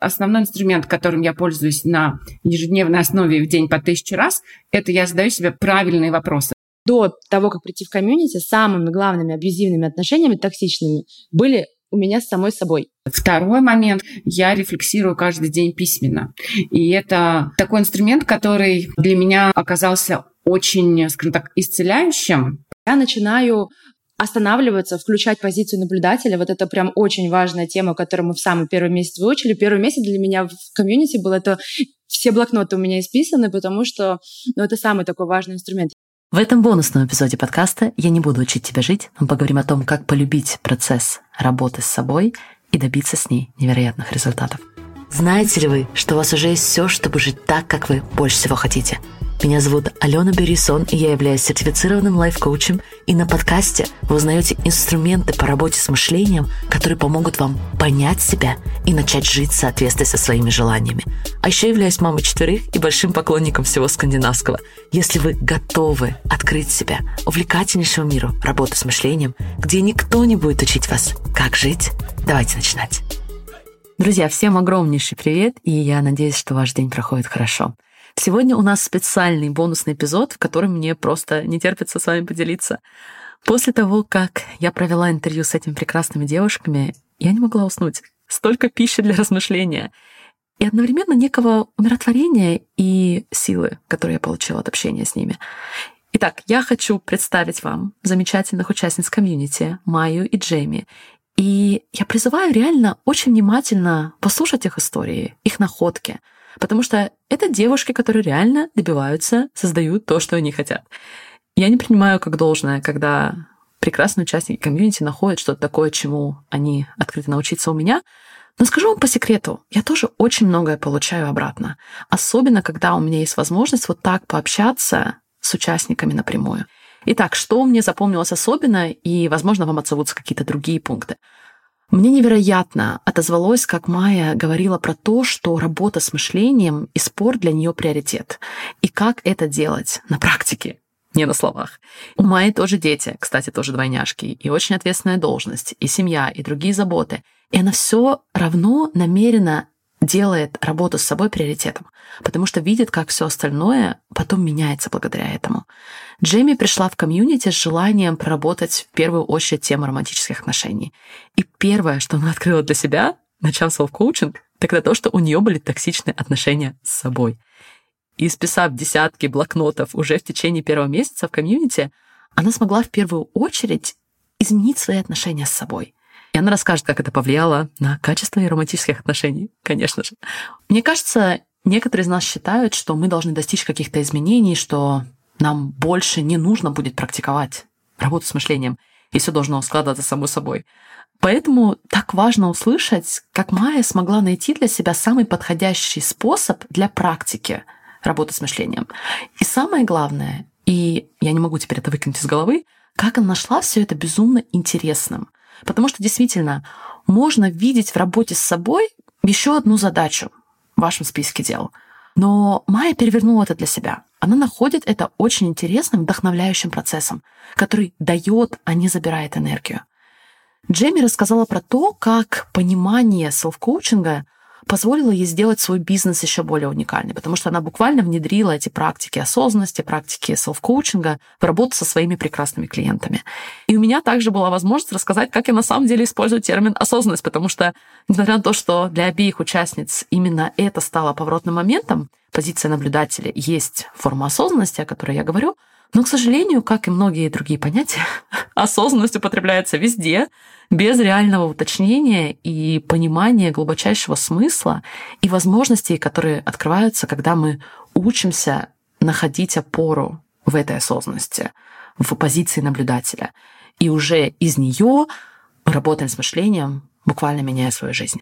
Основной инструмент, которым я пользуюсь на ежедневной основе в день по тысяче раз, это я задаю себе правильные вопросы. До того, как прийти в комьюнити, самыми главными абьюзивными отношениями, токсичными, были у меня с самой собой. Второй момент. Я рефлексирую каждый день письменно. И это такой инструмент, который для меня оказался очень, скажем так, исцеляющим. Я начинаю останавливаться, включать позицию наблюдателя. Вот это прям очень важная тема, которую мы в самый первый месяц выучили. Первый месяц для меня в комьюнити был это все блокноты у меня исписаны, потому что ну, это самый такой важный инструмент. В этом бонусном эпизоде подкаста я не буду учить тебя жить, мы поговорим о том, как полюбить процесс работы с собой и добиться с ней невероятных результатов. Знаете ли вы, что у вас уже есть все, чтобы жить так, как вы больше всего хотите – меня зовут Алена Берисон, и я являюсь сертифицированным лайф-коучем. И на подкасте вы узнаете инструменты по работе с мышлением, которые помогут вам понять себя и начать жить в соответствии со своими желаниями. А еще являюсь мамой четверых и большим поклонником всего скандинавского. Если вы готовы открыть себя увлекательнейшему миру работы с мышлением, где никто не будет учить вас, как жить, давайте начинать. Друзья, всем огромнейший привет, и я надеюсь, что ваш день проходит хорошо. Сегодня у нас специальный бонусный эпизод, в котором мне просто не терпится с вами поделиться. После того, как я провела интервью с этими прекрасными девушками, я не могла уснуть. Столько пищи для размышления. И одновременно некого умиротворения и силы, которые я получила от общения с ними. Итак, я хочу представить вам замечательных участниц комьюнити, Майю и Джейми. И я призываю реально очень внимательно послушать их истории, их находки — Потому что это девушки, которые реально добиваются, создают то, что они хотят. Я не принимаю как должное, когда прекрасные участники комьюнити находят что-то такое, чему они открыты научиться у меня. Но скажу вам по секрету, я тоже очень многое получаю обратно. Особенно, когда у меня есть возможность вот так пообщаться с участниками напрямую. Итак, что мне запомнилось особенно, и, возможно, вам отзовутся какие-то другие пункты. Мне невероятно отозвалось, как Майя говорила про то, что работа с мышлением и спорт для нее приоритет. И как это делать на практике, не на словах. У Майи тоже дети, кстати, тоже двойняшки, и очень ответственная должность, и семья, и другие заботы. И она все равно намеренно делает работу с собой приоритетом, потому что видит, как все остальное потом меняется благодаря этому. Джейми пришла в комьюнити с желанием проработать в первую очередь тему романтических отношений. И первое, что она открыла для себя, начав селф-коучинг, так это то, что у нее были токсичные отношения с собой. И списав десятки блокнотов уже в течение первого месяца в комьюнити, она смогла в первую очередь изменить свои отношения с собой. Она расскажет, как это повлияло на качество и романтических отношений, конечно же. Мне кажется, некоторые из нас считают, что мы должны достичь каких-то изменений, что нам больше не нужно будет практиковать работу с мышлением, и все должно складываться само собой. Поэтому так важно услышать, как Майя смогла найти для себя самый подходящий способ для практики работы с мышлением. И самое главное, и я не могу теперь это выкинуть из головы, как она нашла все это безумно интересным. Потому что действительно можно видеть в работе с собой еще одну задачу в вашем списке дел. Но Майя перевернула это для себя. Она находит это очень интересным, вдохновляющим процессом, который дает, а не забирает энергию. Джейми рассказала про то, как понимание селф-коучинга позволило ей сделать свой бизнес еще более уникальным, потому что она буквально внедрила эти практики осознанности, практики селф-коучинга в работу со своими прекрасными клиентами. И у меня также была возможность рассказать, как я на самом деле использую термин осознанность, потому что, несмотря на то, что для обеих участниц именно это стало поворотным моментом, позиция наблюдателя есть форма осознанности, о которой я говорю, но, к сожалению, как и многие другие понятия, осознанность употребляется везде, без реального уточнения и понимания глубочайшего смысла и возможностей, которые открываются, когда мы учимся находить опору в этой осознанности, в позиции наблюдателя. И уже из нее работаем с мышлением, буквально меняя свою жизнь.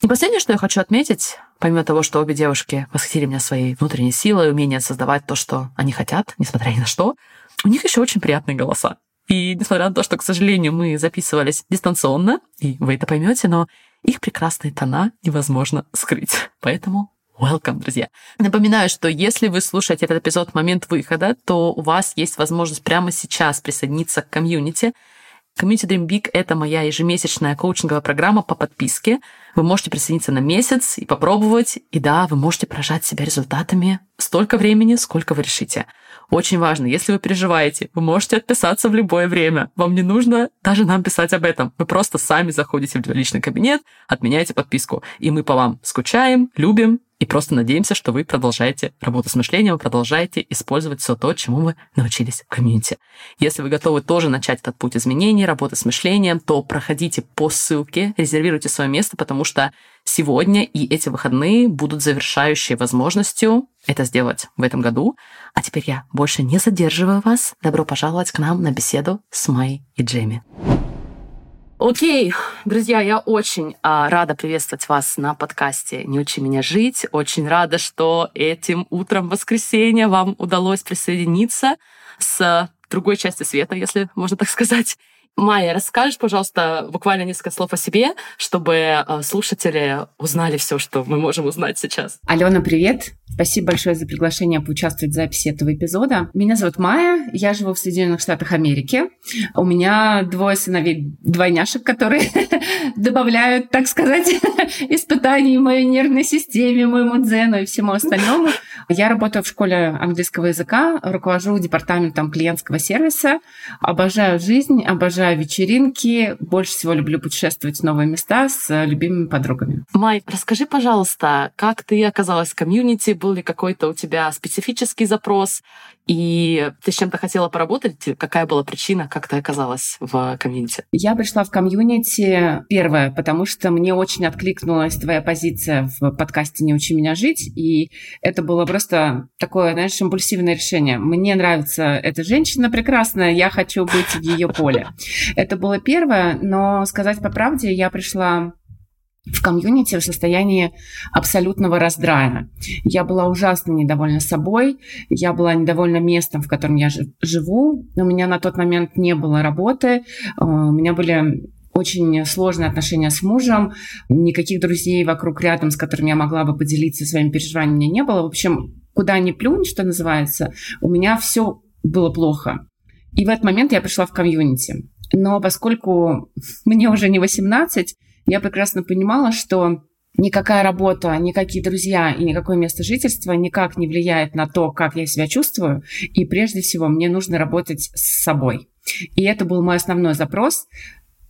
И последнее, что я хочу отметить, помимо того, что обе девушки восхитили меня своей внутренней силой, умением создавать то, что они хотят, несмотря ни на что, у них еще очень приятные голоса. И несмотря на то, что, к сожалению, мы записывались дистанционно, и вы это поймете, но их прекрасные тона невозможно скрыть. Поэтому welcome, друзья. Напоминаю, что если вы слушаете этот эпизод в момент выхода, то у вас есть возможность прямо сейчас присоединиться к комьюнити Community Dream Big — это моя ежемесячная коучинговая программа по подписке. Вы можете присоединиться на месяц и попробовать. И да, вы можете поражать себя результатами столько времени, сколько вы решите. Очень важно, если вы переживаете, вы можете отписаться в любое время. Вам не нужно даже нам писать об этом. Вы просто сами заходите в личный кабинет, отменяете подписку. И мы по вам скучаем, любим и просто надеемся, что вы продолжаете работу с мышлением, продолжаете использовать все то, чему вы научились в комьюнити. Если вы готовы тоже начать этот путь изменений, работы с мышлением, то проходите по ссылке, резервируйте свое место, потому что сегодня и эти выходные будут завершающей возможностью это сделать в этом году. А теперь я больше не задерживаю вас. Добро пожаловать к нам на беседу с Майей и Джейми. Окей, друзья, я очень а, рада приветствовать вас на подкасте «Не учи меня жить». Очень рада, что этим утром воскресенья вам удалось присоединиться с другой части света, если можно так сказать. Майя, расскажешь, пожалуйста, буквально несколько слов о себе, чтобы э, слушатели узнали все, что мы можем узнать сейчас. Алена, привет! Спасибо большое за приглашение поучаствовать в записи этого эпизода. Меня зовут Майя, я живу в Соединенных Штатах Америки. У меня двое сыновей двойняшек, которые добавляют, так сказать, испытаний моей нервной системе, моему дзену и всему остальному. Я работаю в школе английского языка, руковожу департаментом клиентского сервиса, обожаю жизнь, обожаю обожаю вечеринки, больше всего люблю путешествовать в новые места с любимыми подругами. Май, расскажи, пожалуйста, как ты оказалась в комьюнити? Был ли какой-то у тебя специфический запрос? И ты с чем-то хотела поработать? Какая была причина, как ты оказалась в комьюнити? Я пришла в комьюнити первое, потому что мне очень откликнулась твоя позиция в подкасте «Не учи меня жить», и это было просто такое, знаешь, импульсивное решение. Мне нравится эта женщина прекрасная, я хочу быть в ее поле. Это было первое, но сказать по правде, я пришла в комьюнити в состоянии абсолютного раздрая. Я была ужасно недовольна собой, я была недовольна местом, в котором я живу. У меня на тот момент не было работы, у меня были очень сложные отношения с мужем, никаких друзей вокруг рядом, с которыми я могла бы поделиться своими переживаниями, не было. В общем, куда ни плюнь, что называется, у меня все было плохо. И в этот момент я пришла в комьюнити. Но поскольку мне уже не 18, я прекрасно понимала, что никакая работа, никакие друзья и никакое место жительства никак не влияет на то, как я себя чувствую. И прежде всего мне нужно работать с собой. И это был мой основной запрос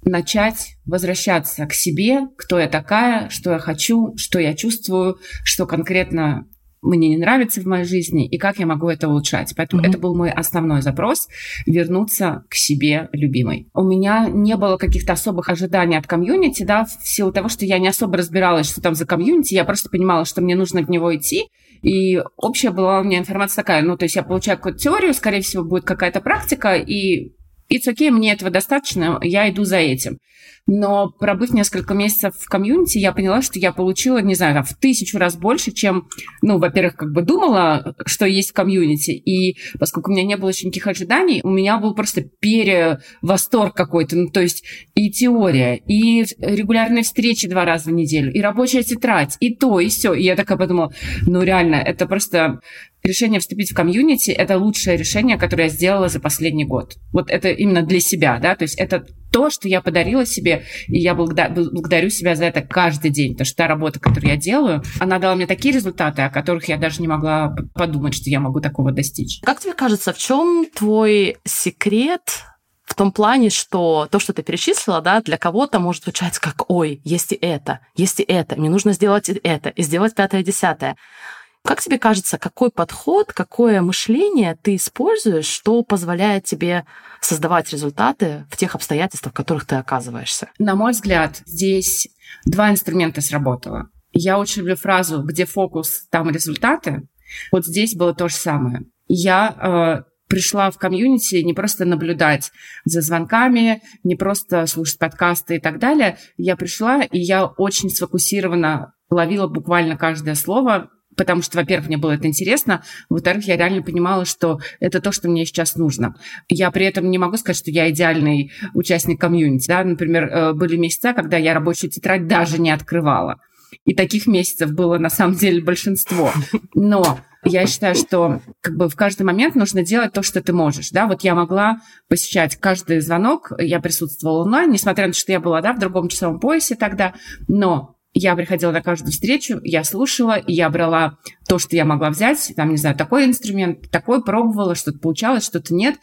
начать возвращаться к себе, кто я такая, что я хочу, что я чувствую, что конкретно мне не нравится в моей жизни и как я могу это улучшать. Поэтому mm-hmm. это был мой основной запрос — вернуться к себе любимой. У меня не было каких-то особых ожиданий от комьюнити, да, в силу того, что я не особо разбиралась, что там за комьюнити, я просто понимала, что мне нужно в него идти, и общая была у меня информация такая, ну, то есть я получаю какую-то теорию, скорее всего, будет какая-то практика, и it's okay, мне этого достаточно, я иду за этим. Но пробыв несколько месяцев в комьюнити, я поняла, что я получила, не знаю, в тысячу раз больше, чем, ну, во-первых, как бы думала, что есть в комьюнити. И поскольку у меня не было еще никаких ожиданий, у меня был просто перевосторг какой-то. Ну, то есть и теория, и регулярные встречи два раза в неделю, и рабочая тетрадь, и то, и все. И я такая подумала, ну, реально, это просто решение вступить в комьюнити – это лучшее решение, которое я сделала за последний год. Вот это именно для себя, да, то есть это то, что я подарила себе, и я благодарю себя за это каждый день, потому что та работа, которую я делаю, она дала мне такие результаты, о которых я даже не могла подумать, что я могу такого достичь. Как тебе кажется, в чем твой секрет в том плане, что то, что ты перечислила, да, для кого-то может звучать как «Ой, есть и это, есть и это, мне нужно сделать это, и сделать пятое-десятое». Как тебе кажется, какой подход, какое мышление ты используешь, что позволяет тебе создавать результаты в тех обстоятельствах, в которых ты оказываешься? На мой взгляд, здесь два инструмента сработало. Я очень люблю фразу «где фокус, там результаты». Вот здесь было то же самое. Я э, пришла в комьюнити не просто наблюдать за звонками, не просто слушать подкасты и так далее. Я пришла, и я очень сфокусированно ловила буквально каждое слово, потому что, во-первых, мне было это интересно, во-вторых, я реально понимала, что это то, что мне сейчас нужно. Я при этом не могу сказать, что я идеальный участник комьюнити. Да? Например, э, были месяца, когда я рабочую тетрадь даже не открывала. И таких месяцев было на самом деле большинство. Но я считаю, что как бы в каждый момент нужно делать то, что ты можешь. Да? Вот я могла посещать каждый звонок, я присутствовала онлайн, несмотря на то, что я была да, в другом часовом поясе тогда, но я приходила на каждую встречу, я слушала, я брала то, что я могла взять, там, не знаю, такой инструмент, такой пробовала, что-то получалось, что-то нет.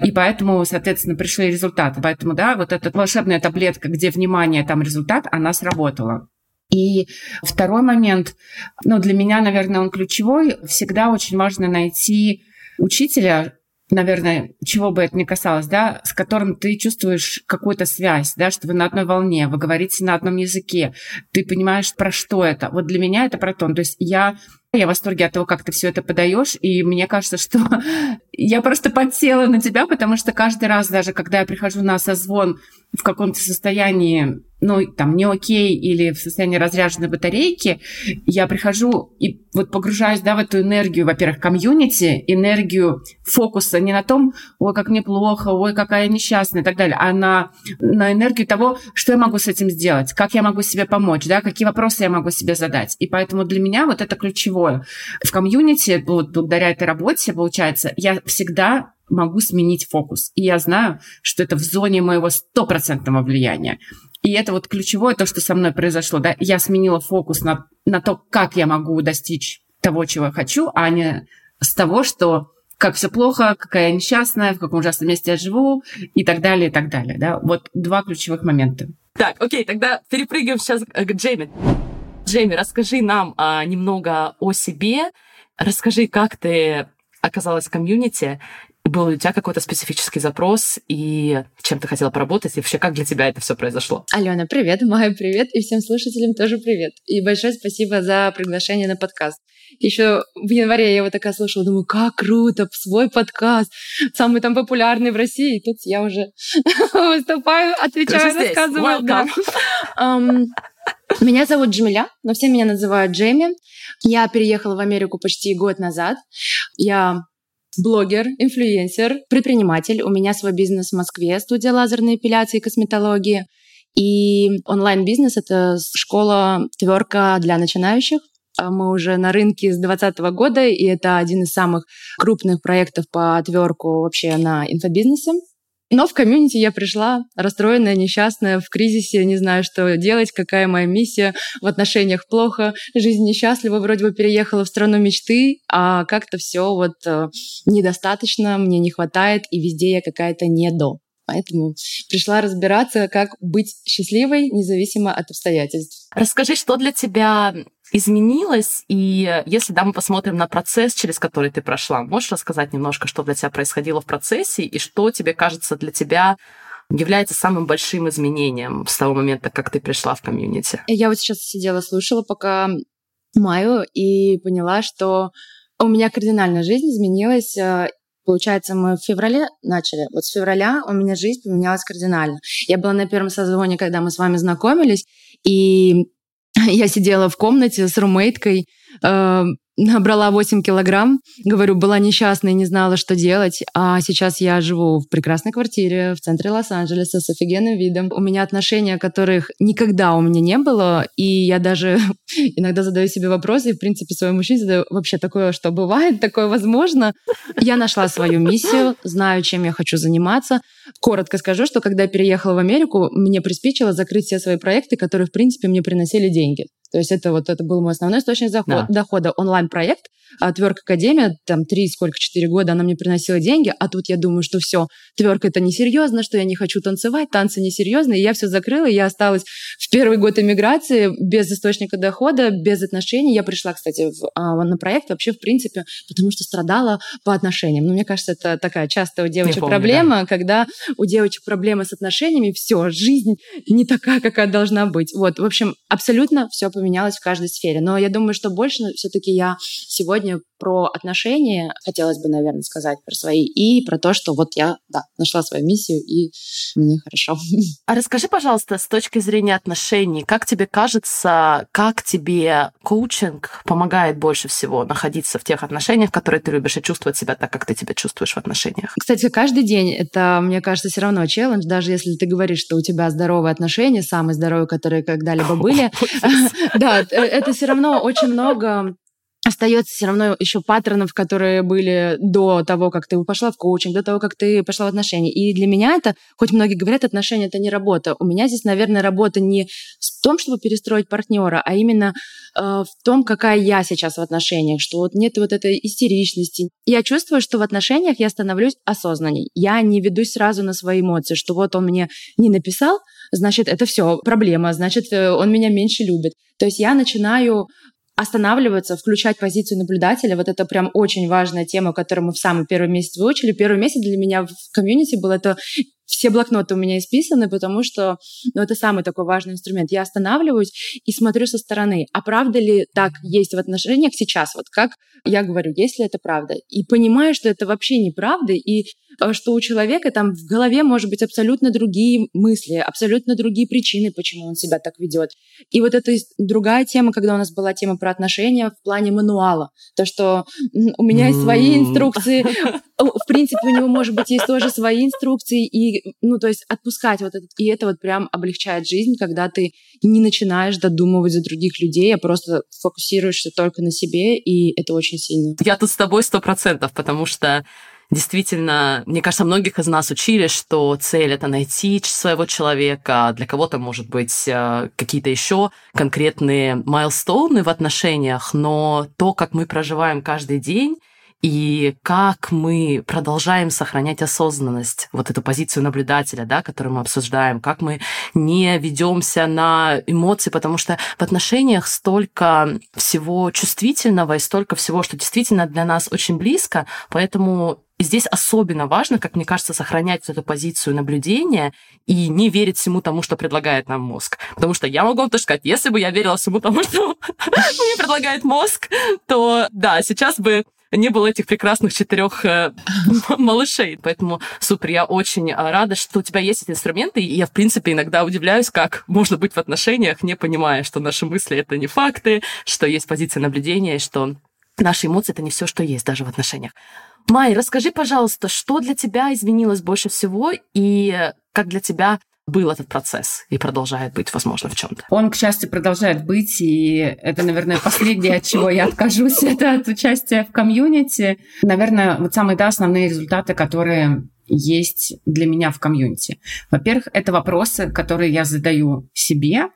И поэтому, соответственно, пришли результаты. Поэтому, да, вот эта волшебная таблетка, где внимание, там результат, она сработала. И второй момент, ну, для меня, наверное, он ключевой. Всегда очень важно найти учителя, наверное, чего бы это ни касалось, да, с которым ты чувствуешь какую-то связь, да, что вы на одной волне, вы говорите на одном языке, ты понимаешь, про что это. Вот для меня это про то. То есть я я в восторге от того, как ты все это подаешь, и мне кажется, что я просто подсела на тебя, потому что каждый раз, даже когда я прихожу на созвон в каком-то состоянии ну, там, не окей или в состоянии разряженной батарейки, я прихожу и вот погружаюсь, да, в эту энергию, во-первых, комьюнити, энергию фокуса не на том, ой, как мне плохо, ой, какая несчастная и так далее, а на, на энергию того, что я могу с этим сделать, как я могу себе помочь, да, какие вопросы я могу себе задать. И поэтому для меня вот это ключевое. В комьюнити, вот благодаря этой работе, получается, я всегда могу сменить фокус. И я знаю, что это в зоне моего стопроцентного влияния. И это вот ключевое, то, что со мной произошло. Да? Я сменила фокус на, на то, как я могу достичь того, чего я хочу, а не с того, что как все плохо, какая я несчастная, в каком ужасном месте я живу и так далее, и так далее. Да? Вот два ключевых момента. Так, окей, тогда перепрыгиваем сейчас к Джейми. Джейми, расскажи нам а, немного о себе. Расскажи, как ты оказалась в комьюнити был у тебя какой-то специфический запрос и чем ты хотела поработать, и вообще как для тебя это все произошло? Алена, привет, Майя, привет, и всем слушателям тоже привет. И большое спасибо за приглашение на подкаст. Еще в январе я его такая слушала, думаю, как круто, свой подкаст, самый там популярный в России. И тут я уже выступаю, отвечаю, рассказываю. Меня зовут Джамиля, но все меня называют Джейми. Я переехала в Америку почти год назад. Я блогер, инфлюенсер, предприниматель. У меня свой бизнес в Москве, студия лазерной эпиляции и косметологии. И онлайн-бизнес — это школа тверка для начинающих. А мы уже на рынке с 2020 года, и это один из самых крупных проектов по тверку вообще на инфобизнесе. Но в комьюнити я пришла расстроенная, несчастная, в кризисе, не знаю, что делать, какая моя миссия, в отношениях плохо, жизнь несчастлива, вроде бы переехала в страну мечты, а как-то все вот э, недостаточно, мне не хватает, и везде я какая-то не до. Поэтому пришла разбираться, как быть счастливой, независимо от обстоятельств. Расскажи, что для тебя изменилось, и если да, мы посмотрим на процесс, через который ты прошла, можешь рассказать немножко, что для тебя происходило в процессе, и что тебе кажется для тебя является самым большим изменением с того момента, как ты пришла в комьюнити? Я вот сейчас сидела, слушала пока Маю и поняла, что у меня кардинально жизнь изменилась. Э, получается, мы в феврале начали. Вот с февраля у меня жизнь поменялась кардинально. Я была на первом созвоне, когда мы с вами знакомились, и я сидела в комнате с румейткой, э, набрала 8 килограмм, говорю, была несчастной, не знала, что делать, а сейчас я живу в прекрасной квартире в центре Лос-Анджелеса с офигенным видом. У меня отношения, которых никогда у меня не было, и я даже иногда задаю себе вопросы, и, в принципе, своему мужчине задаю, вообще такое, что бывает, такое возможно. Я нашла свою миссию, знаю, чем я хочу заниматься. Коротко скажу, что когда я переехала в Америку, мне приспичило закрыть все свои проекты, которые, в принципе, мне приносили деньги. То есть это вот это был мой основной источник заход, да. дохода, онлайн-проект, а Тверк Академия, там три, сколько, четыре года она мне приносила деньги, а тут я думаю, что все, Тверк это несерьезно, что я не хочу танцевать, танцы несерьезные, и я все закрыла, и я осталась в первый год эмиграции без источника дохода, без отношений. Я пришла, кстати, в, а, на проект вообще, в принципе, потому что страдала по отношениям. Но мне кажется, это такая частая у девочек помню, проблема, да. когда у девочек проблемы с отношениями, все, жизнь не такая, какая должна быть. Вот, в общем, абсолютно все поменялось в каждой сфере. Но я думаю, что больше все-таки я сегодня сегодня про отношения, хотелось бы, наверное, сказать про свои, и про то, что вот я, да, нашла свою миссию, и мне хорошо. А расскажи, пожалуйста, с точки зрения отношений, как тебе кажется, как тебе коучинг помогает больше всего находиться в тех отношениях, которые ты любишь, и чувствовать себя так, как ты себя чувствуешь в отношениях? Кстати, каждый день это, мне кажется, все равно челлендж, даже если ты говоришь, что у тебя здоровые отношения, самые здоровые, которые когда-либо были. Да, э, это все равно очень много остается все равно еще паттернов, которые были до того, как ты пошла в коучинг, до того, как ты пошла в отношения. И для меня это, хоть многие говорят, отношения это не работа. У меня здесь, наверное, работа не в том, чтобы перестроить партнера, а именно э, в том, какая я сейчас в отношениях, что вот нет вот этой истеричности. Я чувствую, что в отношениях я становлюсь осознанней. Я не ведусь сразу на свои эмоции, что вот он мне не написал, значит, это все проблема, значит, э, он меня меньше любит. То есть я начинаю останавливаться, включать позицию наблюдателя. Вот это прям очень важная тема, которую мы в самый первый месяц выучили. Первый месяц для меня в комьюнити был это все блокноты у меня исписаны, потому что ну, это самый такой важный инструмент. Я останавливаюсь и смотрю со стороны, а правда ли так есть в отношениях сейчас? Вот как я говорю, если это правда. И понимаю, что это вообще неправда, и что у человека там в голове может быть абсолютно другие мысли, абсолютно другие причины, почему он себя так ведет. И вот это другая тема, когда у нас была тема про отношения в плане мануала. То, что у меня есть свои инструкции, в принципе, у него, может быть, есть тоже свои инструкции, и ну, то есть отпускать вот этот, и это вот прям облегчает жизнь, когда ты не начинаешь додумывать за других людей, а просто фокусируешься только на себе, и это очень сильно. Я тут с тобой сто процентов, потому что Действительно, мне кажется, многих из нас учили, что цель это найти своего человека. Для кого-то, может быть, э, какие-то еще конкретные майлстоуны в отношениях, но то, как мы проживаем каждый день, и как мы продолжаем сохранять осознанность, вот эту позицию наблюдателя, да, которую мы обсуждаем, как мы не ведемся на эмоции, потому что в отношениях столько всего чувствительного и столько всего, что действительно для нас очень близко, поэтому и здесь особенно важно, как мне кажется, сохранять эту позицию наблюдения и не верить всему тому, что предлагает нам мозг. Потому что я могу вам тоже сказать, если бы я верила всему тому, что мне предлагает мозг, то да, сейчас бы не было этих прекрасных четырех э, малышей. Поэтому супер, я очень э, рада, что у тебя есть эти инструменты. И я, в принципе, иногда удивляюсь, как можно быть в отношениях, не понимая, что наши мысли это не факты, что есть позиция наблюдения, что наши эмоции это не все, что есть даже в отношениях. Май, расскажи, пожалуйста, что для тебя изменилось больше всего и как для тебя был этот процесс и продолжает быть, возможно, в чем-то. Он, к счастью, продолжает быть, и это, наверное, последнее, от чего я откажусь, это от участия в комьюнити. Наверное, вот самые да, основные результаты, которые есть для меня в комьюнити. Во-первых, это вопросы, которые я задаю себе,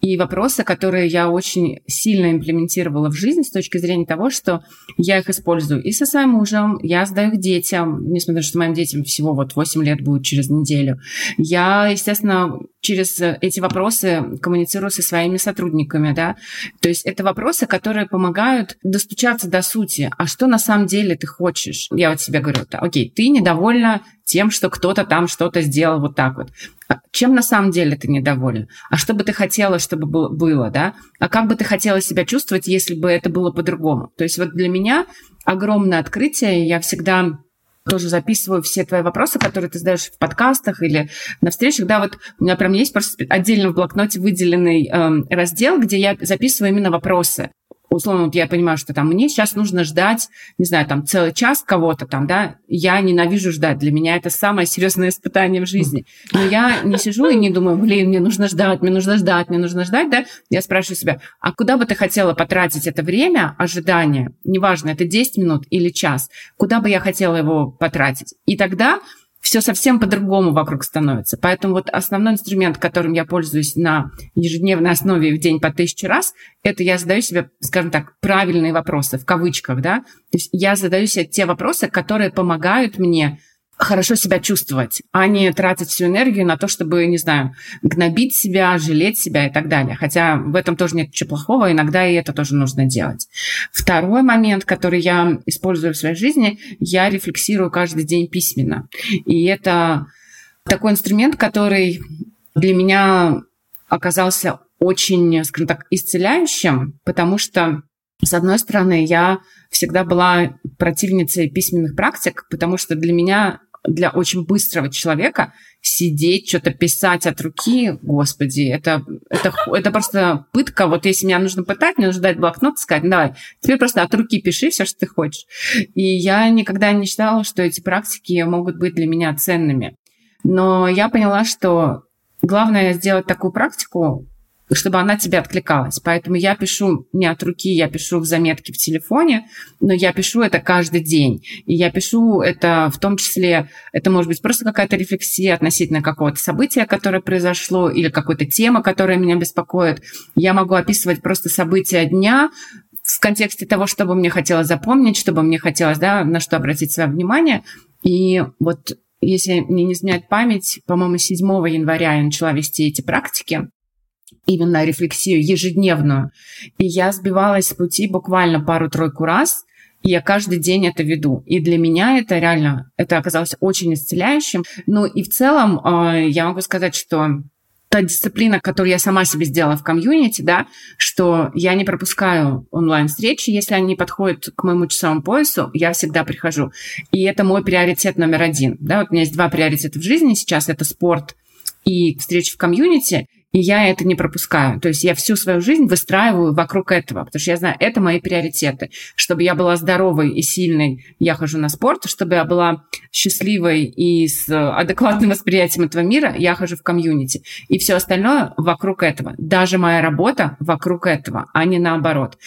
и вопросы, которые я очень сильно имплементировала в жизнь с точки зрения того, что я их использую и со своим мужем, я задаю их детям, несмотря на то, что моим детям всего вот 8 лет будет через неделю. Я, естественно, через эти вопросы коммуницирую со своими сотрудниками, да. То есть это вопросы, которые помогают достучаться до сути. А что на самом деле ты хочешь? Я вот себе говорю, окей, ты недовольна тем, что кто-то там что-то сделал вот так вот. А чем на самом деле ты недоволен? А что бы ты хотела, чтобы было, да? А как бы ты хотела себя чувствовать, если бы это было по-другому? То есть вот для меня огромное открытие, я всегда тоже записываю все твои вопросы, которые ты задаешь в подкастах или на встречах. Да, вот у меня прям есть просто отдельно в блокноте выделенный э, раздел, где я записываю именно вопросы условно, вот я понимаю, что там мне сейчас нужно ждать, не знаю, там целый час кого-то там, да, я ненавижу ждать, для меня это самое серьезное испытание в жизни. Но я не сижу и не думаю, блин, мне нужно ждать, мне нужно ждать, мне нужно ждать, да, я спрашиваю себя, а куда бы ты хотела потратить это время ожидания, неважно, это 10 минут или час, куда бы я хотела его потратить? И тогда все совсем по-другому вокруг становится. Поэтому вот основной инструмент, которым я пользуюсь на ежедневной основе в день по тысяче раз, это я задаю себе, скажем так, правильные вопросы, в кавычках, да. То есть я задаю себе те вопросы, которые помогают мне хорошо себя чувствовать, а не тратить всю энергию на то, чтобы, не знаю, гнобить себя, жалеть себя и так далее. Хотя в этом тоже нет ничего плохого, иногда и это тоже нужно делать. Второй момент, который я использую в своей жизни, я рефлексирую каждый день письменно. И это такой инструмент, который для меня оказался очень, скажем так, исцеляющим, потому что, с одной стороны, я всегда была противницей письменных практик, потому что для меня для очень быстрого человека сидеть, что-то писать от руки, господи, это, это, это просто пытка. Вот если меня нужно пытать, мне нужно дать блокнот и сказать, давай, теперь просто от руки пиши все, что ты хочешь. И я никогда не считала, что эти практики могут быть для меня ценными. Но я поняла, что главное сделать такую практику, чтобы она тебе откликалась. Поэтому я пишу не от руки, я пишу в заметке в телефоне, но я пишу это каждый день. И я пишу это в том числе, это может быть просто какая-то рефлексия относительно какого-то события, которое произошло, или какой-то темы, которая меня беспокоит. Я могу описывать просто события дня, в контексте того, что бы мне хотелось запомнить, что бы мне хотелось, да, на что обратить свое внимание. И вот если мне не изменять память, по-моему, 7 января я начала вести эти практики именно рефлексию ежедневную. И я сбивалась с пути буквально пару-тройку раз, и я каждый день это веду. И для меня это реально, это оказалось очень исцеляющим. Ну и в целом э, я могу сказать, что та дисциплина, которую я сама себе сделала в комьюнити, да, что я не пропускаю онлайн-встречи, если они подходят к моему часовому поясу, я всегда прихожу. И это мой приоритет номер один. Да, вот у меня есть два приоритета в жизни сейчас. Это спорт и встречи в комьюнити. И я это не пропускаю. То есть я всю свою жизнь выстраиваю вокруг этого, потому что я знаю, это мои приоритеты. Чтобы я была здоровой и сильной, я хожу на спорт. Чтобы я была счастливой и с адекватным восприятием этого мира, я хожу в комьюнити. И все остальное вокруг этого. Даже моя работа вокруг этого, а не наоборот.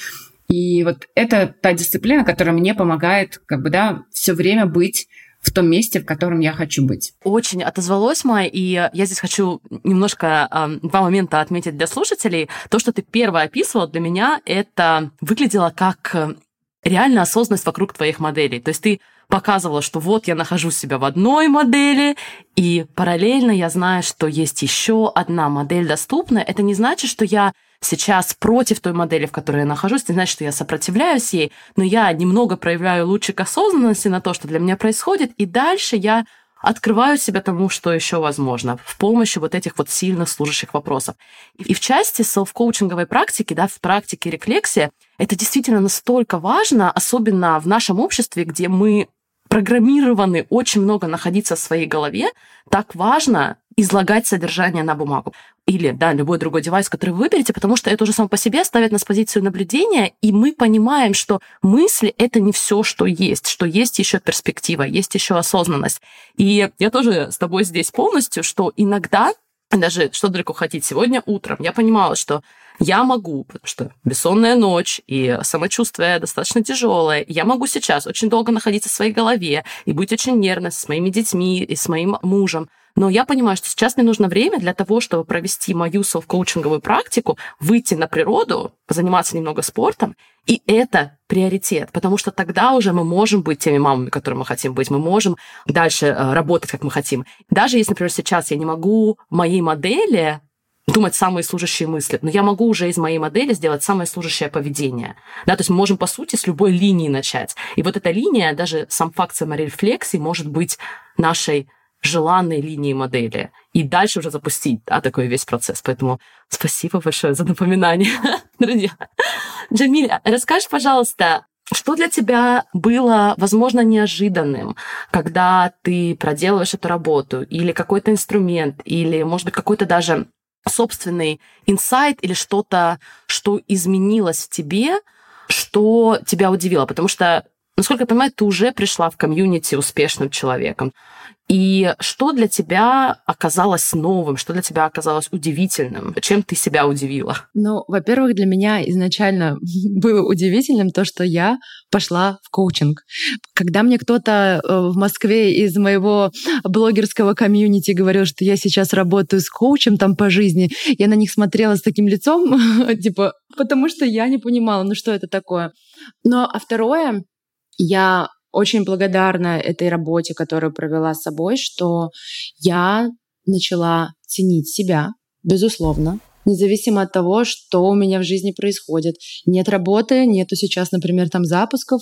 И вот это та дисциплина, которая мне помогает как бы, да, все время быть в том месте, в котором я хочу быть. Очень отозвалось, Майя, и я здесь хочу немножко э, два момента отметить для слушателей. То, что ты первое описывала, для меня это выглядело как э, реальная осознанность вокруг твоих моделей. То есть ты показывала, что вот я нахожу себя в одной модели, и параллельно я знаю, что есть еще одна модель доступная. Это не значит, что я сейчас против той модели, в которой я нахожусь, не значит, что я сопротивляюсь ей, но я немного проявляю лучик осознанности на то, что для меня происходит, и дальше я открываю себя тому, что еще возможно, в помощи вот этих вот сильно служащих вопросов. И в части селф-коучинговой практики, да, в практике рефлексия, это действительно настолько важно, особенно в нашем обществе, где мы программированы очень много находиться в своей голове, так важно излагать содержание на бумагу. Или, да, любой другой девайс, который вы выберете, потому что это уже само по себе ставит нас в позицию наблюдения, и мы понимаем, что мысли — это не все, что есть, что есть еще перспектива, есть еще осознанность. И я тоже с тобой здесь полностью, что иногда даже что далеко ходить, сегодня утром я понимала, что я могу, потому что бессонная ночь и самочувствие достаточно тяжелое, я могу сейчас очень долго находиться в своей голове и быть очень нервной с моими детьми и с моим мужем. Но я понимаю, что сейчас мне нужно время для того, чтобы провести мою селф-коучинговую практику, выйти на природу, позаниматься немного спортом. И это приоритет, потому что тогда уже мы можем быть теми мамами, которые мы хотим быть, мы можем дальше э, работать, как мы хотим. Даже если, например, сейчас я не могу моей модели думать самые служащие мысли, но я могу уже из моей модели сделать самое служащее поведение. Да, то есть мы можем, по сути, с любой линии начать. И вот эта линия, даже сам факт саморефлексии может быть нашей желанной линии модели и дальше уже запустить да, такой весь процесс. Поэтому спасибо большое за напоминание, друзья. Джамиля, расскажи, пожалуйста, что для тебя было, возможно, неожиданным, когда ты проделываешь эту работу, или какой-то инструмент, или, может быть, какой-то даже собственный инсайт или что-то, что изменилось в тебе, что тебя удивило? Потому что, насколько я понимаю, ты уже пришла в комьюнити успешным человеком. И что для тебя оказалось новым, что для тебя оказалось удивительным? Чем ты себя удивила? Ну, во-первых, для меня изначально было удивительным то, что я пошла в коучинг. Когда мне кто-то э, в Москве из моего блогерского комьюнити говорил, что я сейчас работаю с коучем там по жизни, я на них смотрела с таким лицом, типа, потому что я не понимала, ну что это такое. Но, а второе, я очень благодарна этой работе, которую провела с собой, что я начала ценить себя, безусловно, независимо от того, что у меня в жизни происходит. Нет работы, нету сейчас, например, там запусков,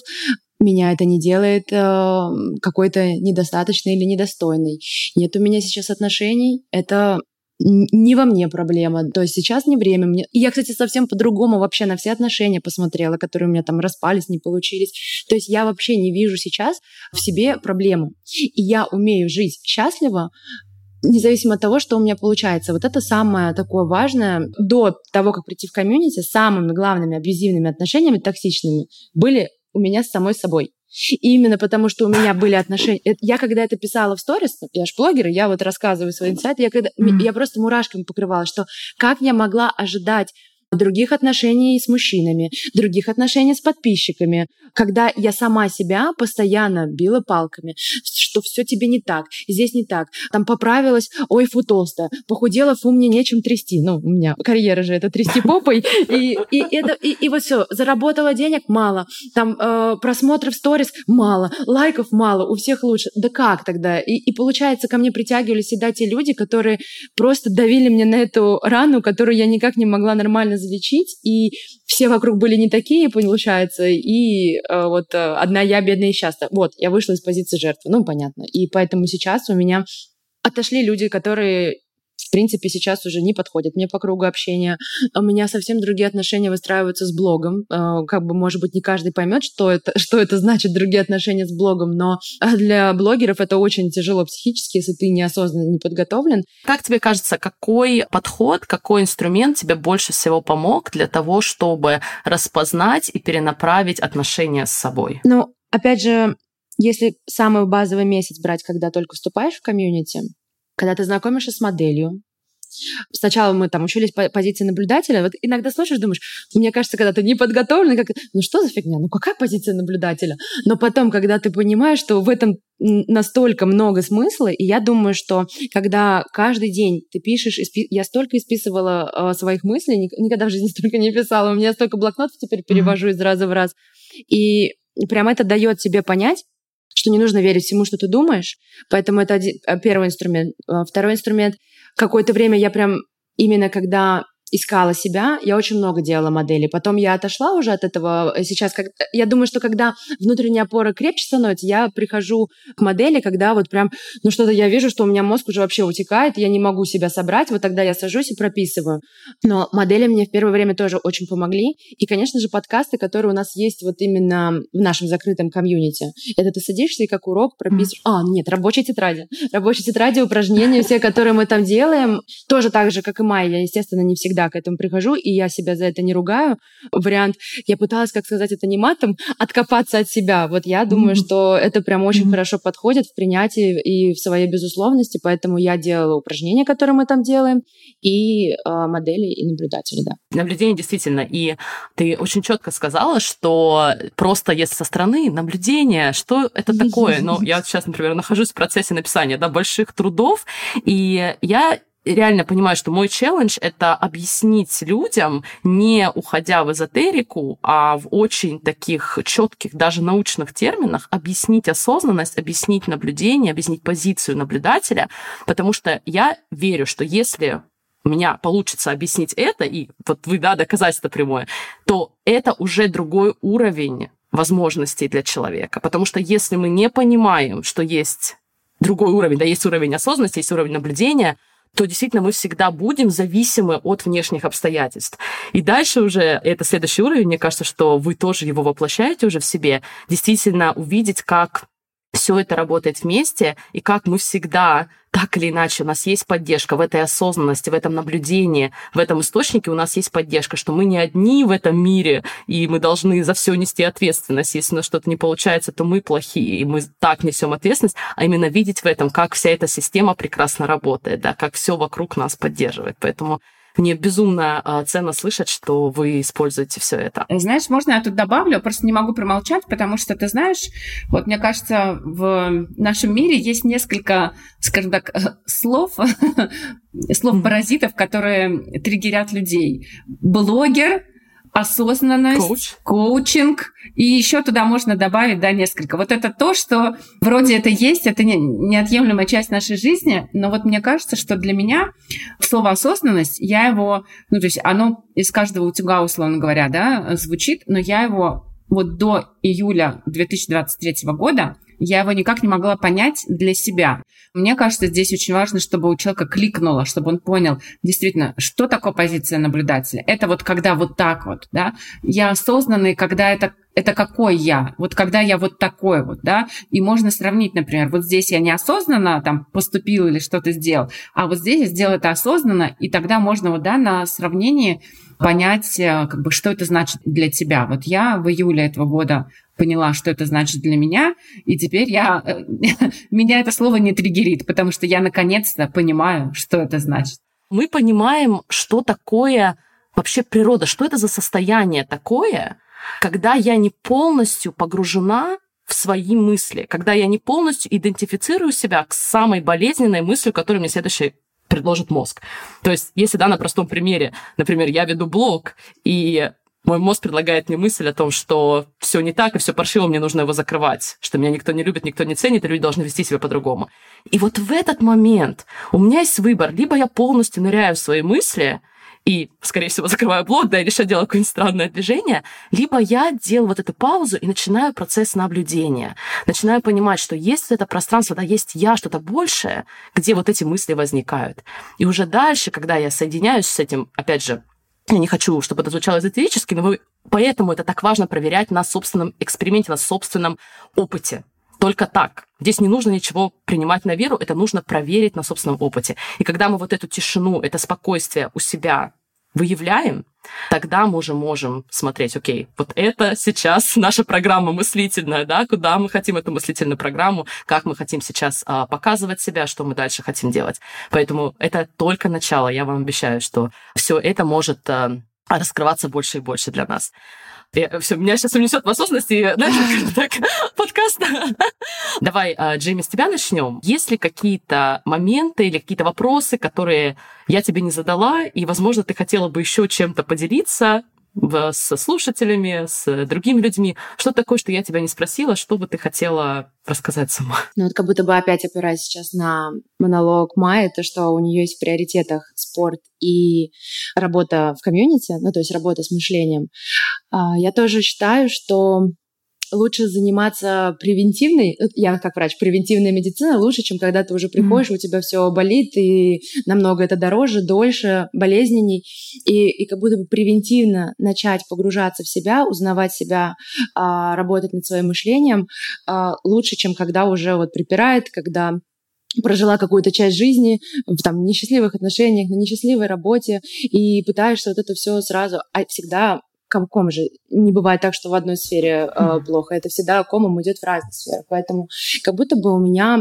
меня это не делает э, какой-то недостаточной или недостойной. Нет у меня сейчас отношений, это не во мне проблема, то есть сейчас не время мне. И я, кстати, совсем по-другому вообще на все отношения посмотрела, которые у меня там распались, не получились. То есть я вообще не вижу сейчас в себе проблему. И я умею жить счастливо, независимо от того, что у меня получается. Вот это самое такое важное. До того, как прийти в комьюнити, самыми главными абьюзивными отношениями, токсичными, были у меня с самой собой. И именно потому, что у меня были отношения... Я когда это писала в сторис, я же блогер, я вот рассказываю свои инсайты, я, когда... mm. я просто мурашками покрывала, что как я могла ожидать других отношений с мужчинами, других отношений с подписчиками, когда я сама себя постоянно била палками, что все тебе не так, здесь не так, там поправилась, ой, фу толстая, похудела, фу, мне нечем трясти. Ну, у меня карьера же это трясти попой. И, и, это, и, и вот все, заработала денег мало, там э, просмотров сторис мало, лайков мало, у всех лучше. Да как тогда? И, и получается, ко мне притягивались всегда те люди, которые просто давили мне на эту рану, которую я никак не могла нормально залечить, и все вокруг были не такие, получается, и э, вот э, одна я бедная и счастная. Вот, я вышла из позиции жертвы, ну, понятно. И поэтому сейчас у меня отошли люди, которые принципе, сейчас уже не подходят мне по кругу общения. У меня совсем другие отношения выстраиваются с блогом. Э, как бы, может быть, не каждый поймет, что это, что это значит другие отношения с блогом, но для блогеров это очень тяжело психически, если ты неосознанно не подготовлен. Как тебе кажется, какой подход, какой инструмент тебе больше всего помог для того, чтобы распознать и перенаправить отношения с собой? Ну, опять же, если самый базовый месяц брать, когда только вступаешь в комьюнити, когда ты знакомишься с моделью, Сначала мы там учились по позиции наблюдателя. Вот иногда слушаешь, думаешь, мне кажется, когда ты не подготовлен, как, ну что за фигня, ну какая позиция наблюдателя? Но потом, когда ты понимаешь, что в этом настолько много смысла, и я думаю, что когда каждый день ты пишешь, я столько исписывала э, своих мыслей, никогда в жизни столько не писала, у меня столько блокнотов теперь перевожу mm-hmm. из раза в раз, и прям это дает тебе понять, что не нужно верить всему, что ты думаешь. Поэтому это один, э, первый инструмент. Э, второй инструмент. Какое-то время я прям именно когда искала себя, я очень много делала моделей. Потом я отошла уже от этого. Сейчас, как... я думаю, что когда внутренняя опора крепче становится, я прихожу к модели, когда вот прям, ну что-то я вижу, что у меня мозг уже вообще утекает, я не могу себя собрать, вот тогда я сажусь и прописываю. Но модели мне в первое время тоже очень помогли. И, конечно же, подкасты, которые у нас есть вот именно в нашем закрытом комьюнити. Это ты садишься и как урок прописываешь. А, нет, рабочие тетради. Рабочие тетради, упражнения, все, которые мы там делаем, тоже так же, как и Майя. Я, естественно, не всегда всегда к этому прихожу, и я себя за это не ругаю. Вариант, я пыталась, как сказать это не матом, откопаться от себя. Вот я думаю, mm-hmm. что это прям очень mm-hmm. хорошо подходит в принятии и в своей безусловности, поэтому я делала упражнения, которые мы там делаем, и э, модели, и наблюдатели, да. Наблюдение действительно. И ты очень четко сказала, что просто если со стороны наблюдение, что это такое? Ну, я сейчас, например, нахожусь в процессе написания да, больших трудов, и я реально понимаю, что мой челлендж — это объяснить людям, не уходя в эзотерику, а в очень таких четких, даже научных терминах, объяснить осознанность, объяснить наблюдение, объяснить позицию наблюдателя, потому что я верю, что если у меня получится объяснить это, и вот вы, да, доказательство прямое, то это уже другой уровень возможностей для человека. Потому что если мы не понимаем, что есть другой уровень, да, есть уровень осознанности, есть уровень наблюдения — то действительно мы всегда будем зависимы от внешних обстоятельств. И дальше уже, это следующий уровень, мне кажется, что вы тоже его воплощаете уже в себе, действительно увидеть, как все это работает вместе, и как мы всегда, так или иначе, у нас есть поддержка в этой осознанности, в этом наблюдении, в этом источнике у нас есть поддержка, что мы не одни в этом мире, и мы должны за все нести ответственность. Если у нас что-то не получается, то мы плохие, и мы так несем ответственность, а именно видеть в этом, как вся эта система прекрасно работает, да, как все вокруг нас поддерживает. Поэтому мне безумно а, ценно слышать, что вы используете все это. Знаешь, можно я тут добавлю? Просто не могу промолчать, потому что, ты знаешь, вот мне кажется, в нашем мире есть несколько, скажем так, слов, слов-паразитов, которые триггерят людей. Блогер, осознанность, Коуч. коучинг, и еще туда можно добавить, да, несколько. Вот это то, что вроде это есть, это не, неотъемлемая часть нашей жизни, но вот мне кажется, что для меня слово осознанность, я его, ну, то есть оно из каждого утюга, условно говоря, да, звучит, но я его вот до июля 2023 года я его никак не могла понять для себя. Мне кажется, здесь очень важно, чтобы у человека кликнуло, чтобы он понял действительно, что такое позиция наблюдателя. Это вот когда вот так вот, да. Я осознанный, когда это это какой я, вот когда я вот такой вот, да, и можно сравнить, например, вот здесь я неосознанно там поступил или что-то сделал, а вот здесь я сделал это осознанно, и тогда можно вот, да, на сравнении понять, э, как бы, что это значит для тебя. Вот я в июле этого года поняла, что это значит для меня, и теперь я, э, меня это слово не триггерит, потому что я наконец-то понимаю, что это значит. Мы понимаем, что такое вообще природа, что это за состояние такое, когда я не полностью погружена в свои мысли, когда я не полностью идентифицирую себя к самой болезненной мысли, которую мне следующий предложит мозг. То есть, если, да, на простом примере, например, я веду блог, и мой мозг предлагает мне мысль о том, что все не так и все паршиво, мне нужно его закрывать, что меня никто не любит, никто не ценит, и люди должны вести себя по-другому. И вот в этот момент у меня есть выбор. Либо я полностью ныряю в свои мысли, и, скорее всего, закрываю блог, да, или еще делаю какое-нибудь странное движение, либо я делаю вот эту паузу и начинаю процесс наблюдения. Начинаю понимать, что есть это пространство, да, есть я, что-то большее, где вот эти мысли возникают. И уже дальше, когда я соединяюсь с этим, опять же, я не хочу, чтобы это звучало эзотерически, но поэтому это так важно проверять на собственном эксперименте, на собственном опыте. Только так. Здесь не нужно ничего принимать на веру, это нужно проверить на собственном опыте. И когда мы вот эту тишину, это спокойствие у себя выявляем, тогда мы уже можем смотреть, окей, вот это сейчас наша программа мыслительная, да, куда мы хотим эту мыслительную программу, как мы хотим сейчас а, показывать себя, что мы дальше хотим делать. Поэтому это только начало. Я вам обещаю, что все это может а, раскрываться больше и больше для нас. Я, все, меня сейчас унесет в осознанность, и, знаешь, так, подкаст. Давай, а, Джейми, с тебя начнем. Есть ли какие-то моменты или какие-то вопросы, которые я тебе не задала, и, возможно, ты хотела бы еще чем-то поделиться, со слушателями, с другими людьми. Что такое, что я тебя не спросила, что бы ты хотела рассказать сама? Ну, вот как будто бы опять опираясь сейчас на монолог Майи, то, что у нее есть в приоритетах спорт и работа в комьюнити, ну, то есть работа с мышлением. А, я тоже считаю, что лучше заниматься превентивной, э, я как врач, превентивная медицина лучше, чем когда ты уже приходишь, mm-hmm. у тебя все болит, и намного это дороже, дольше, болезненней. И, и как будто бы превентивно начать погружаться в себя, узнавать себя, а, работать над своим мышлением а, лучше, чем когда уже вот припирает, когда прожила какую-то часть жизни в там несчастливых отношениях, на несчастливой работе и пытаешься вот это все сразу, а всегда комком же. Не бывает так, что в одной сфере э, плохо. Это всегда комом идет в разных сферах. Поэтому как будто бы у меня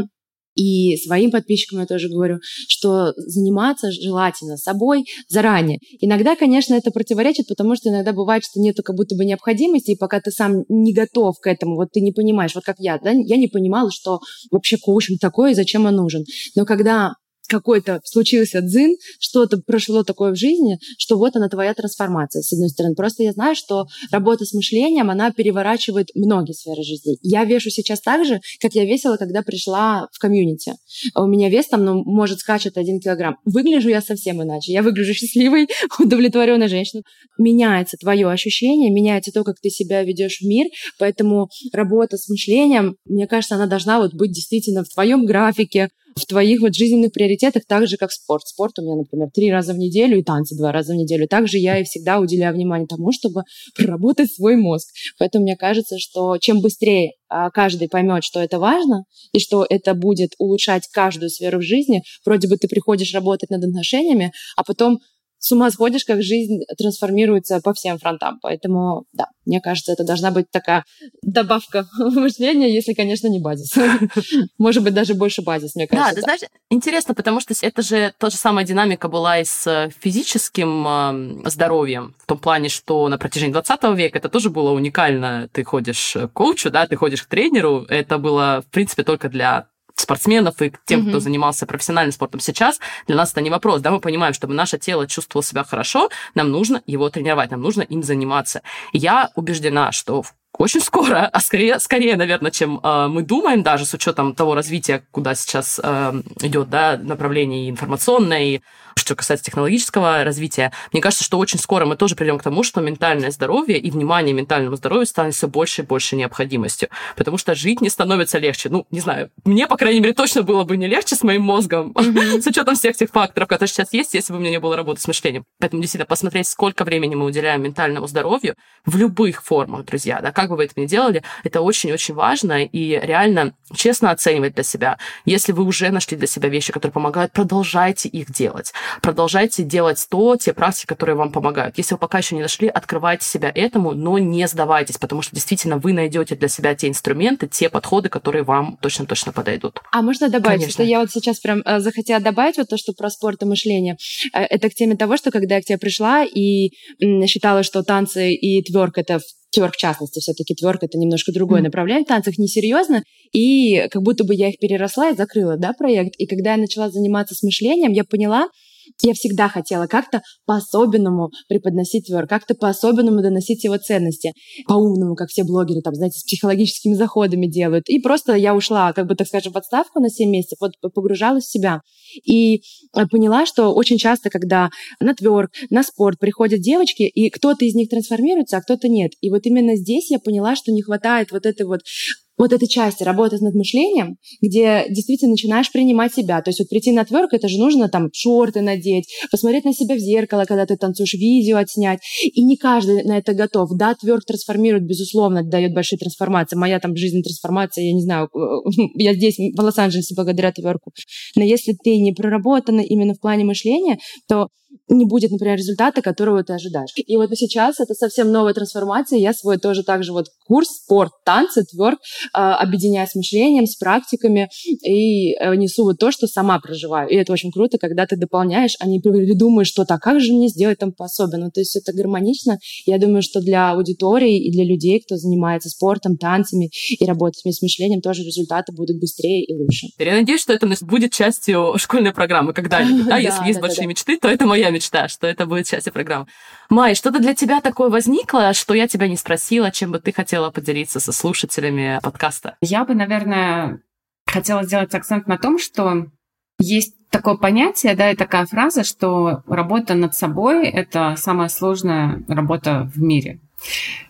и своим подписчикам я тоже говорю, что заниматься желательно собой заранее. Иногда, конечно, это противоречит, потому что иногда бывает, что нету как будто бы необходимости, и пока ты сам не готов к этому, вот ты не понимаешь, вот как я, да, я не понимала, что вообще коучинг такой и зачем он нужен. Но когда какой-то случился дзин, что-то прошло такое в жизни, что вот она твоя трансформация, с одной стороны. Просто я знаю, что работа с мышлением, она переворачивает многие сферы жизни. Я вешу сейчас так же, как я весила, когда пришла в комьюнити. У меня вес там, ну, может, скачет один килограмм. Выгляжу я совсем иначе. Я выгляжу счастливой, удовлетворенной женщиной. Меняется твое ощущение, меняется то, как ты себя ведешь в мир, поэтому работа с мышлением, мне кажется, она должна вот быть действительно в твоем графике, в твоих вот жизненных приоритетах так же, как спорт. Спорт у меня, например, три раза в неделю и танцы два раза в неделю. Также я и всегда уделяю внимание тому, чтобы проработать свой мозг. Поэтому мне кажется, что чем быстрее а, каждый поймет, что это важно, и что это будет улучшать каждую сферу в жизни, вроде бы ты приходишь работать над отношениями, а потом с ума сходишь, как жизнь трансформируется по всем фронтам. Поэтому, да, мне кажется, это должна быть такая добавка мышления, если, конечно, не базис. Может быть, даже больше базис, мне кажется. Да, ты знаешь, интересно, потому что это же та же самая динамика была и с физическим здоровьем, в том плане, что на протяжении 20 века это тоже было уникально. Ты ходишь к коучу, да, ты ходишь к тренеру. Это было, в принципе, только для спортсменов и тем, mm-hmm. кто занимался профессиональным спортом сейчас, для нас это не вопрос. Да, мы понимаем, чтобы наше тело чувствовало себя хорошо, нам нужно его тренировать, нам нужно им заниматься. Я убеждена, что очень скоро, а скорее, скорее наверное, чем э, мы думаем, даже с учетом того развития, куда сейчас э, идет да, направление информационное, и что касается технологического развития, мне кажется, что очень скоро мы тоже придем к тому, что ментальное здоровье и внимание ментальному здоровью станет все больше и больше необходимостью. Потому что жить не становится легче. Ну, не знаю, мне, по крайней мере, точно было бы не легче с моим мозгом, с учетом всех тех факторов, которые сейчас есть, если бы у меня не было работы с мышлением. Поэтому действительно посмотреть, сколько времени мы уделяем ментальному здоровью в любых формах, друзья, да, как бы вы это ни делали, это очень-очень важно и реально честно оценивать для себя. Если вы уже нашли для себя вещи, которые помогают, продолжайте их делать продолжайте делать то, те практики, которые вам помогают. Если вы пока еще не нашли, открывайте себя этому, но не сдавайтесь, потому что действительно вы найдете для себя те инструменты, те подходы, которые вам точно-точно подойдут. А можно добавить, Конечно. что я вот сейчас прям э, захотела добавить вот то, что про спорт и мышление. Э, это к теме того, что когда я к тебе пришла и считала, что танцы и тверк это тверк в частности, все-таки тверк это немножко другое mm. направление в танцах, несерьезно, и как будто бы я их переросла и закрыла, да, проект. И когда я начала заниматься с мышлением, я поняла, я всегда хотела как-то по-особенному преподносить твор, как-то по-особенному доносить его ценности. По-умному, как все блогеры, там, знаете, с психологическими заходами делают. И просто я ушла, как бы, так скажем, в отставку на 7 месяцев, вот погружалась в себя. И э, поняла, что очень часто, когда на тверк, на спорт приходят девочки, и кто-то из них трансформируется, а кто-то нет. И вот именно здесь я поняла, что не хватает вот этой вот вот этой части работать над мышлением, где действительно начинаешь принимать себя. То есть вот прийти на тверк, это же нужно там шорты надеть, посмотреть на себя в зеркало, когда ты танцуешь, видео отснять. И не каждый на это готов. Да, тверк трансформирует, безусловно, дает большие трансформации. Моя там жизненная трансформация, я не знаю, я здесь, в Лос-Анджелесе, благодаря тверку. Но если ты не проработана именно в плане мышления, то не будет, например, результата, которого ты ожидаешь. И вот сейчас это совсем новая трансформация. Я свой тоже также вот курс спорт, танцы, тверк э, объединяю с мышлением, с практиками и э, несу вот то, что сама проживаю. И это очень круто, когда ты дополняешь, а не придумаешь что-то, а как же мне сделать там по-особенному. То есть это гармонично. Я думаю, что для аудитории и для людей, кто занимается спортом, танцами и работает с мышлением, тоже результаты будут быстрее и лучше. Я надеюсь, что это будет частью школьной программы когда-нибудь. Да, если есть большие мечты, то это моя мечта, что это будет частью программы. Май, что-то для тебя такое возникло, что я тебя не спросила, чем бы ты хотела поделиться со слушателями подкаста? Я бы, наверное, хотела сделать акцент на том, что есть такое понятие, да, и такая фраза, что работа над собой — это самая сложная работа в мире.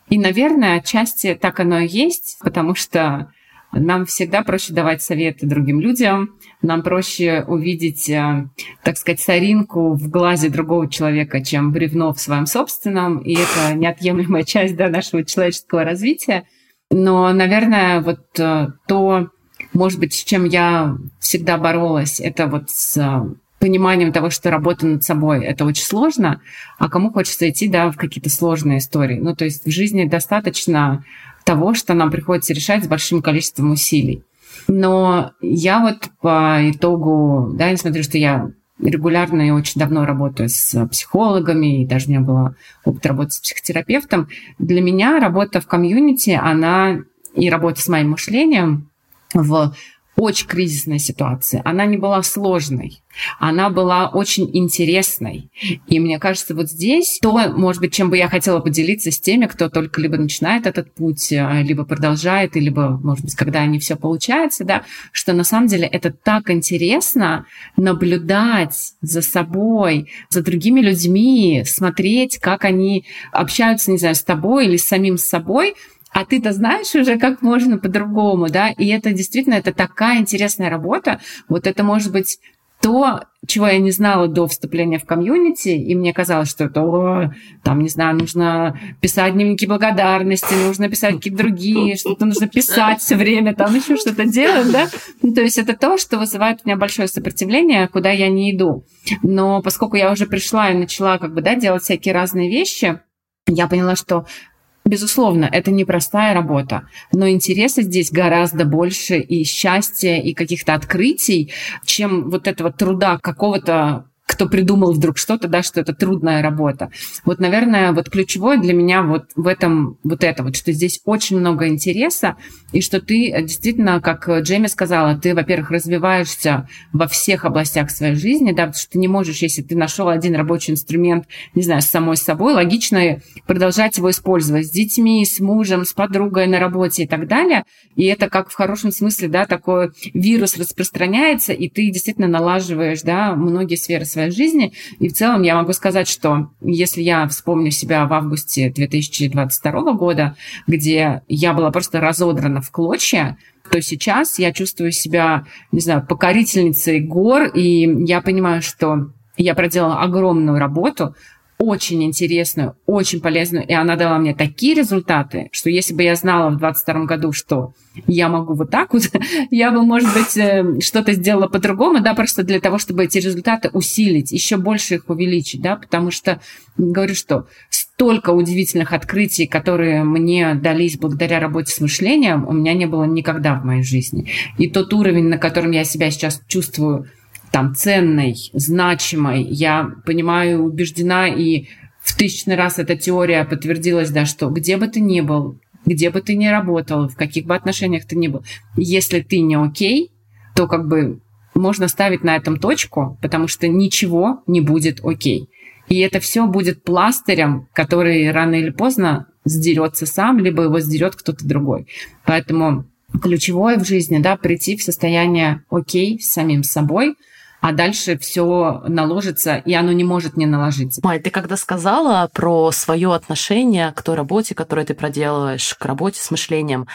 И, наверное, отчасти так оно и есть, потому что нам всегда проще давать советы другим людям, нам проще увидеть, э, так сказать, соринку в глазе другого человека, чем бревно в своем собственном, и это неотъемлемая часть да, нашего человеческого развития. Но, наверное, вот э, то, может быть, с чем я всегда боролась, это вот с э, пониманием того, что работа над собой это очень сложно, а кому хочется идти да, в какие-то сложные истории. Ну, то есть в жизни достаточно того, что нам приходится решать с большим количеством усилий. Но я вот по итогу, да, несмотря что я регулярно и очень давно работаю с психологами, и даже у меня была опыт работы с психотерапевтом, для меня работа в комьюнити, она и работа с моим мышлением в очень кризисная ситуация. Она не была сложной, она была очень интересной. И мне кажется, вот здесь то, может быть, чем бы я хотела поделиться с теми, кто только либо начинает этот путь, э, либо продолжает, либо, может быть, когда не все получается, да, что на самом деле это так интересно наблюдать за собой, за другими людьми, смотреть, как они общаются, не знаю, с тобой или с самим собой, а ты-то знаешь уже, как можно по-другому, да, и это действительно, это такая интересная работа, вот это может быть то, чего я не знала до вступления в комьюнити, и мне казалось, что это, о, там, не знаю, нужно писать дневники благодарности, нужно писать какие-то другие, что-то нужно писать все время, там еще что-то делать, да? Ну, то есть это то, что вызывает у меня большое сопротивление, куда я не иду. Но поскольку я уже пришла и начала как бы, да, делать всякие разные вещи, я поняла, что Безусловно, это непростая работа, но интереса здесь гораздо больше и счастья, и каких-то открытий, чем вот этого труда какого-то кто придумал вдруг что-то, да, что это трудная работа. Вот, наверное, вот ключевое для меня вот в этом вот это вот, что здесь очень много интереса, и что ты действительно, как Джейми сказала, ты, во-первых, развиваешься во всех областях своей жизни, да, потому что ты не можешь, если ты нашел один рабочий инструмент, не знаю, с самой собой, логично продолжать его использовать с детьми, с мужем, с подругой на работе и так далее. И это как в хорошем смысле, да, такой вирус распространяется, и ты действительно налаживаешь, да, многие сферы своей жизни. И в целом я могу сказать, что если я вспомню себя в августе 2022 года, где я была просто разодрана в клочья, то сейчас я чувствую себя, не знаю, покорительницей гор, и я понимаю, что я проделала огромную работу, очень интересную, очень полезную, и она дала мне такие результаты, что если бы я знала в 22 году, что я могу вот так вот, я бы, может быть, э, что-то сделала по-другому, да, просто для того, чтобы эти результаты усилить, еще больше их увеличить, да, потому что, говорю, что столько удивительных открытий, которые мне дались благодаря работе с мышлением, у меня не было никогда в моей жизни. И тот уровень, на котором я себя сейчас чувствую там ценной, значимой. Я понимаю, убеждена, и в тысячный раз эта теория подтвердилась, да, что где бы ты ни был, где бы ты ни работал, в каких бы отношениях ты ни был, если ты не окей, то как бы можно ставить на этом точку, потому что ничего не будет окей. И это все будет пластырем, который рано или поздно сдерется сам, либо его сдерет кто-то другой. Поэтому ключевое в жизни, да, прийти в состояние окей с самим собой – а дальше все наложится, и оно не может не наложиться. Май, ты когда сказала про свое отношение к той работе, которую ты проделываешь, к работе с мышлением,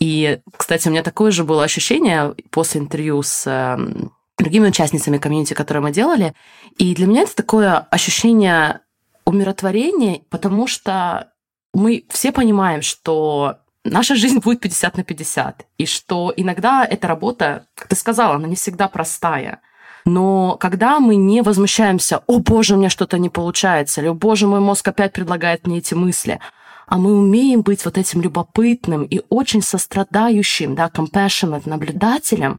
и, кстати, у меня такое же было ощущение после интервью с эм, другими участницами комьюнити, которые мы делали. И для меня это такое ощущение умиротворения, потому что мы все понимаем, что наша жизнь будет 50 на 50, и что иногда эта работа, как ты сказала, она не всегда простая. Но когда мы не возмущаемся, о боже, у меня что-то не получается, или о боже, мой мозг опять предлагает мне эти мысли, а мы умеем быть вот этим любопытным и очень сострадающим, да, compassionate наблюдателем,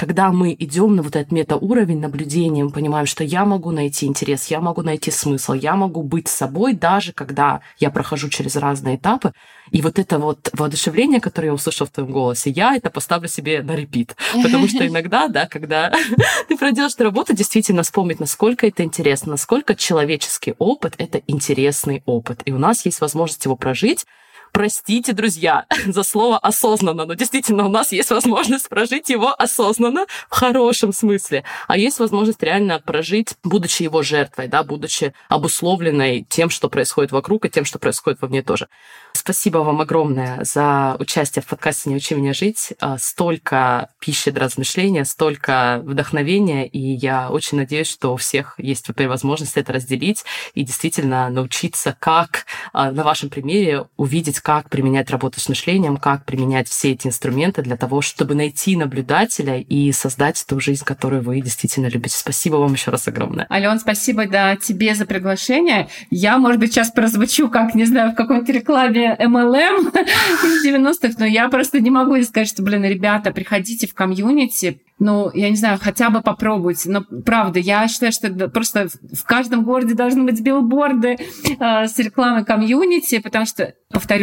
когда мы идем на вот этот метауровень наблюдения, мы понимаем, что я могу найти интерес, я могу найти смысл, я могу быть собой, даже когда я прохожу через разные этапы. И вот это вот воодушевление, которое я услышала в твоем голосе, я это поставлю себе на репит. Потому что иногда, да, когда ты проделаешь эту работу, действительно вспомнить, насколько это интересно, насколько человеческий опыт — это интересный опыт. И у нас есть возможность его прожить, Простите, друзья, за слово осознанно, но действительно у нас есть возможность прожить его осознанно в хорошем смысле, а есть возможность реально прожить, будучи его жертвой, да, будучи обусловленной тем, что происходит вокруг, и тем, что происходит во мне тоже. Спасибо вам огромное за участие в подкасте «Не учи меня жить». А, столько пищи для размышления, столько вдохновения, и я очень надеюсь, что у всех есть теперь возможность это разделить и действительно научиться, как а, на вашем примере увидеть, как применять работу с мышлением, как применять все эти инструменты для того, чтобы найти наблюдателя и создать ту жизнь, которую вы действительно любите. Спасибо вам еще раз огромное. Ален, спасибо да, тебе за приглашение. Я, может быть, сейчас прозвучу, как, не знаю, в какой-то рекламе MLM из 90-х, но я просто не могу сказать, что, блин, ребята, приходите в комьюнити, ну, я не знаю, хотя бы попробуйте. Но правда, я считаю, что просто в каждом городе должны быть билборды э, с рекламой комьюнити, потому что,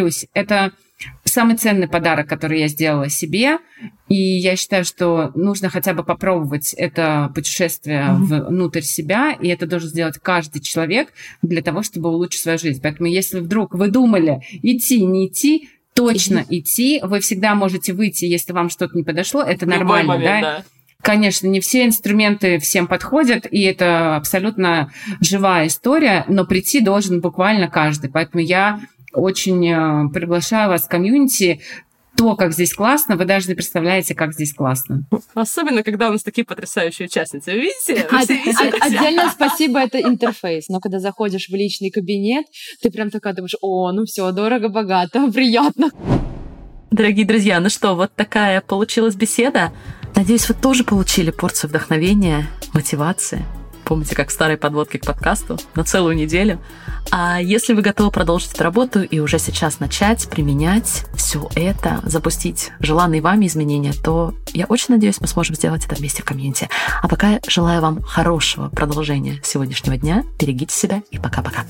повторюсь, это самый ценный подарок, который я сделала себе. И я считаю, что нужно хотя бы попробовать это путешествие mm-hmm. внутрь себя, и это должен сделать каждый человек для того, чтобы улучшить свою жизнь. Поэтому если вдруг вы думали идти, не идти, точно идти. Вы всегда можете выйти, если вам что-то не подошло. Это нормально, момент, да? да? Конечно, не все инструменты всем подходят, и это абсолютно живая история, но прийти должен буквально каждый. Поэтому я очень э, приглашаю вас в комьюнити то, как здесь классно, вы даже не представляете, как здесь классно. Особенно, когда у нас такие потрясающие участницы. Вы видите? Вы видите Отдельно спасибо, это интерфейс. Но когда заходишь в личный кабинет, ты прям такая думаешь, о, ну все, дорого, богато, приятно. Дорогие друзья, ну что, вот такая получилась беседа. Надеюсь, вы тоже получили порцию вдохновения, мотивации. Помните, как в старой подводке к подкасту на целую неделю. А если вы готовы продолжить эту работу и уже сейчас начать применять все это, запустить желанные вами изменения, то я очень надеюсь, мы сможем сделать это вместе в комьюнити. А пока желаю вам хорошего продолжения сегодняшнего дня. Берегите себя и пока-пока.